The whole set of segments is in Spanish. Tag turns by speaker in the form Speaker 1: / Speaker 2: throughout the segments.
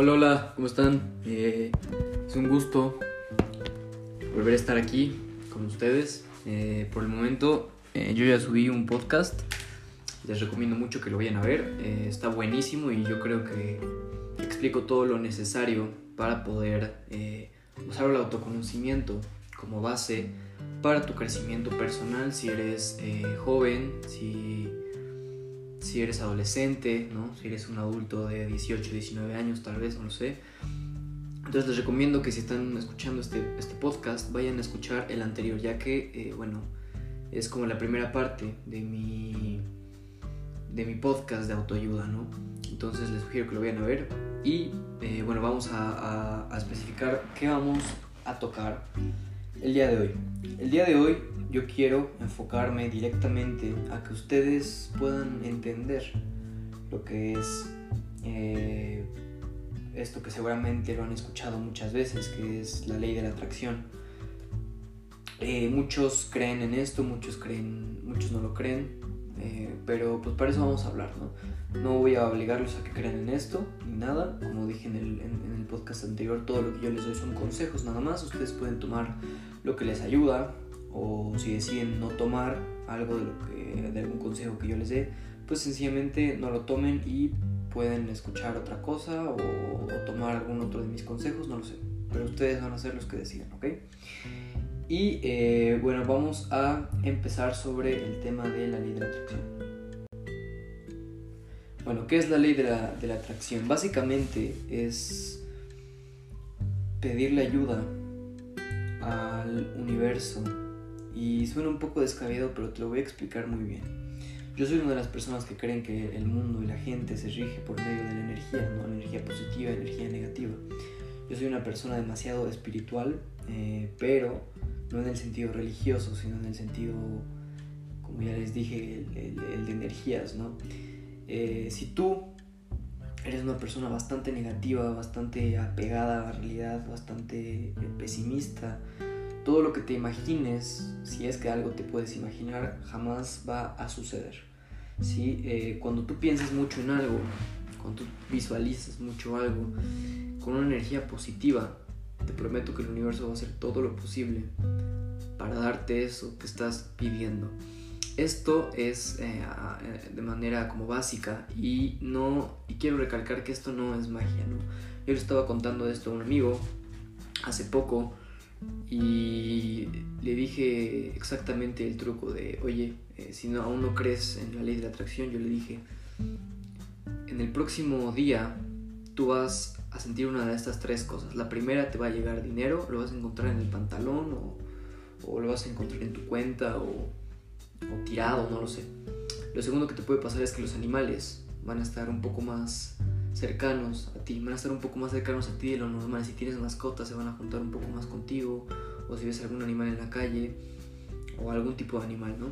Speaker 1: Hola, hola, ¿cómo están? Eh, es un gusto volver a estar aquí con ustedes. Eh, por el momento, eh, yo ya subí un podcast. Les recomiendo mucho que lo vayan a ver. está buenísimo y yo creo que explico todo lo necesario para poder usar el autoconocimiento como base para tu crecimiento personal si eres joven, si si eres adolescente, ¿no? si eres un adulto de 18, 19 años tal vez, no lo sé. Entonces les recomiendo que si están escuchando este, este podcast vayan a escuchar el anterior, ya que, eh, bueno, es como la primera parte de mi, de mi podcast de autoayuda, ¿no? Entonces les sugiero que lo vayan a ver y, eh, bueno, vamos a, a especificar qué vamos a tocar el día de hoy. El día de hoy yo quiero enfocarme directamente a que ustedes puedan entender lo que es eh, esto que seguramente lo han escuchado muchas veces, que es la ley de la atracción. Eh, muchos creen en esto, muchos creen, muchos no lo creen, eh, pero pues para eso vamos a hablar, ¿no? No voy a obligarlos a que crean en esto ni nada, como dije en en el podcast anterior, todo lo que yo les doy son consejos nada más, ustedes pueden tomar lo que les ayuda, o si deciden no tomar algo de, lo que, de algún consejo que yo les dé, pues sencillamente no lo tomen y pueden escuchar otra cosa o, tomar algún otro de mis consejos, no lo sé. Pero ustedes van a ser los que decidan, ¿ok? Y eh, bueno, vamos a empezar sobre el tema de la ley de la atracción. Bueno, ¿qué es la ley de la, de la atracción? Básicamente es pedirle ayuda al universo y suena un poco descabellado, pero te lo voy a explicar muy bien. Yo soy una de las personas que creen que el mundo y la gente se rige por medio de la energía, ¿no? Energía positiva, energía negativa. Yo soy una persona demasiado espiritual, eh, pero no en el sentido religioso, sino en el sentido, como ya les dije, el, de energías, ¿no? Eh, si tú eres una persona bastante negativa, bastante apegada a la realidad, bastante pesimista, todo lo que te imagines, si es que algo te puedes imaginar, jamás va a suceder. ¿sí? Eh, cuando tú piensas mucho en algo, cuando visualizas mucho algo, con una energía positiva, te prometo que el universo va a hacer todo lo posible para darte eso que estás pidiendo. Esto es eh, de manera como básica y no y quiero recalcar que esto no es magia. Yo le estaba contando esto a un amigo hace poco y le dije exactamente el truco de, oye, eh, si no, aún no crees en la ley de la atracción, yo le dije, en el próximo día tú vas a sentir una de estas tres cosas. La primera te va a llegar dinero, lo vas a encontrar en el pantalón o, o lo vas a encontrar en tu cuenta o, o tirado, no lo sé. Lo segundo que te puede pasar es que los animales van a estar un poco más cercanos a ti, van a estar un poco más cercanos a ti de lo normal. Si tienes mascotas, se van a juntar un poco más contigo, o si ves algún animal en la calle, o algún tipo de animal, ¿no?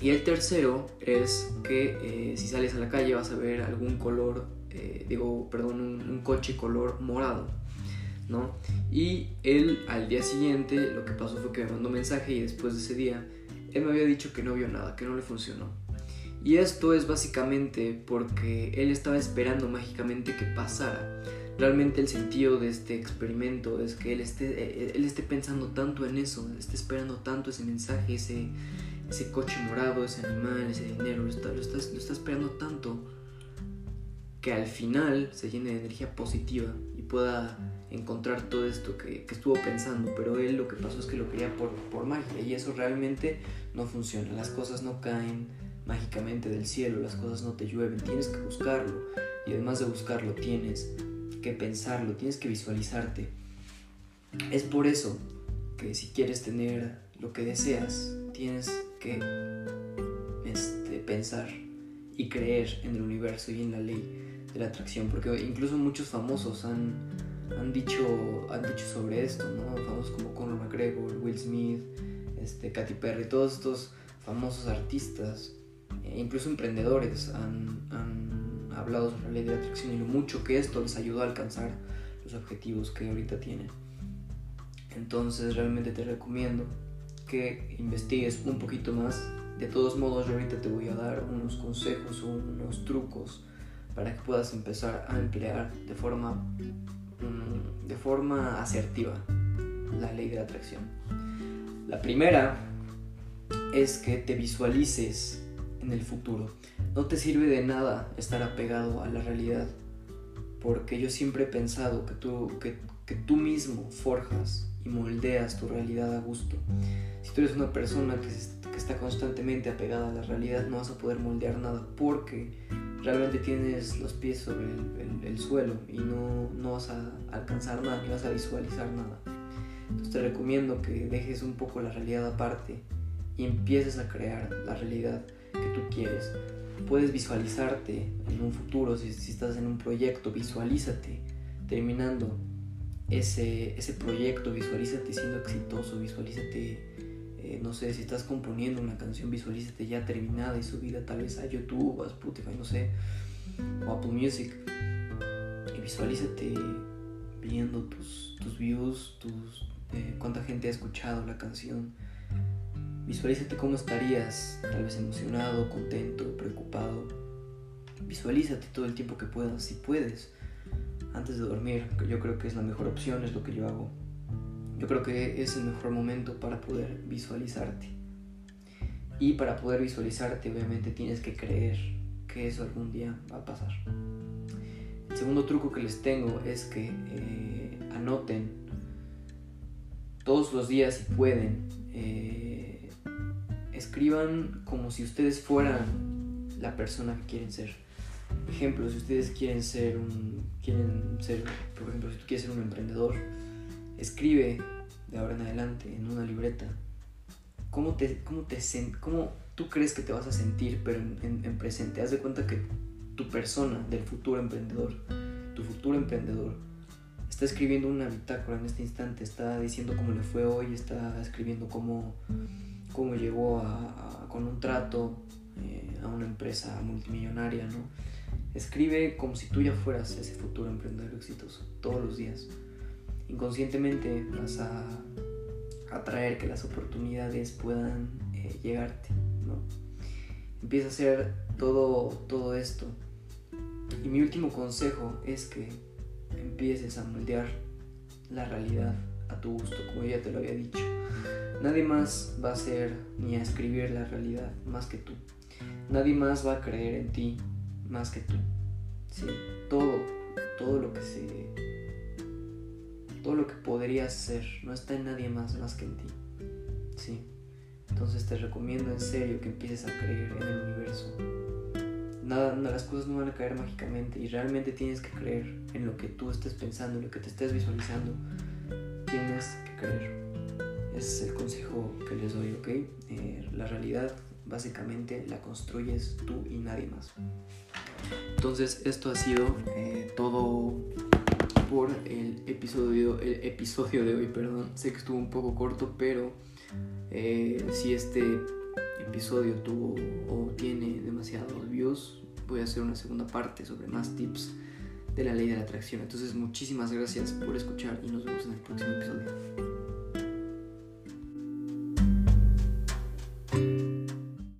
Speaker 1: Y el tercero es que eh, si sales a la calle vas a ver algún color, eh, digo, perdón, un, coche color morado, ¿no? Y él al día siguiente lo que pasó fue que me mandó un mensaje y después de ese día él me había dicho que no vio nada, que no le funcionó. Y esto es básicamente porque él estaba esperando mágicamente que pasara. Realmente el sentido de este experimento es que él esté, eh, él esté pensando tanto en eso, esté esperando tanto ese mensaje, ese, coche morado, ese animal, ese dinero, lo está esperando tanto que al final se llene de energía positiva y pueda encontrar todo esto que, que, estuvo pensando, pero él lo que pasó es que lo quería por, por magia y eso realmente no funciona, las cosas no caen mágicamente del cielo, las cosas no te llueven, tienes que buscarlo y además de buscarlo tienes que pensarlo, tienes que visualizarte. Es por eso que si quieres tener lo que deseas, tienes que este, pensar y creer en el universo y en la ley de la atracción, porque incluso muchos famosos han, han, dicho, han dicho sobre esto, ¿no? Famosos como Conor McGregor, Will Smith, este, Katy Perry, todos estos famosos artistas incluso emprendedores han, hablado sobre la ley de atracción y lo mucho que esto les ayudó a alcanzar los objetivos que ahorita tienen. Entonces realmente te recomiendo que investigues un poquito más. De todos modos yo ahorita te voy a dar unos consejos unos trucos para que puedas empezar a emplear de forma, mm, de forma asertiva la ley de atracción. La primera es que te visualices en el futuro. No te sirve de nada estar apegado a la realidad, porque yo siempre he pensado que tú, que, que tú mismo forjas y moldeas tu realidad a gusto. Si tú eres una persona que, que está constantemente apegada a la realidad, no vas a poder moldear nada porque realmente tienes los pies sobre el, el, suelo y no, no, vas a alcanzar nada, ni vas a visualizar nada. Entonces te recomiendo que dejes un poco la realidad aparte y empieces a crear la realidad que tú quieres. Puedes visualizarte en un futuro, si, estás en un proyecto, visualízate terminando ese, ese proyecto, visualízate siendo exitoso, visualízate, eh, no sé, si estás componiendo una canción, visualízate ya terminada y subida tal vez a YouTube, a Spotify, no sé, o Apple Music. Y visualízate viendo tus, tus views, eh, cuánta gente ha escuchado la canción. Visualízate cómo estarías, tal vez emocionado, contento, preocupado. Visualízate todo el tiempo que puedas, si puedes antes de dormir, que yo creo que es la mejor opción, es lo que yo hago. Yo creo que es el mejor momento para poder visualizarte. Y para poder visualizarte, obviamente tienes que creer que eso algún día va a pasar. El segundo truco que les tengo es que eh, anoten todos los días si pueden. Eh, escriban como si ustedes fueran la persona que quieren ser ejemplo, si ustedes quieren ser un, quieren ser, por ejemplo, si tú quieres ser un emprendedor, escribe de ahora en adelante en una libreta cómo te, cómo te cómo tú crees que te vas a sentir, pero en, en, presente. Haz de cuenta que tu persona del futuro emprendedor, tu futuro emprendedor, está escribiendo una bitácora en este instante, está diciendo cómo le fue hoy, está escribiendo cómo, cómo llegó a, con un trato eh, a una empresa multimillonaria, ¿no? Escribe como si tú ya fueras ese futuro emprendedor exitoso todos los días. Inconscientemente vas a atraer que las oportunidades puedan eh, llegarte, ¿no? Empieza a hacer todo, todo esto. Y mi último consejo es que empieces a moldear la realidad a tu gusto, como ya te lo había dicho. Nadie más va a hacer ni a escribir la realidad más que tú. Nadie más va a creer en ti más que tú. ¿sí? Todo, todo lo que se. Todo lo que podrías ser no está en nadie más más que en ti. ¿sí? Entonces te recomiendo en serio que empieces a creer en el universo. Nada, las cosas no van a caer mágicamente y realmente tienes que creer en lo que tú estés pensando, en lo que te estés visualizando. Tienes que creer. Es el consejo que les doy, ¿ok? Eh, la realidad básicamente la construyes tú y nadie más. Entonces esto ha sido eh, todo por el episodio, el episodio de hoy, perdón. Sé que estuvo un poco corto, pero eh, si este episodio tuvo o tiene demasiados views, voy a hacer una segunda parte sobre más tips de la ley de la atracción. Entonces muchísimas gracias por escuchar y nos vemos en el próximo episodio.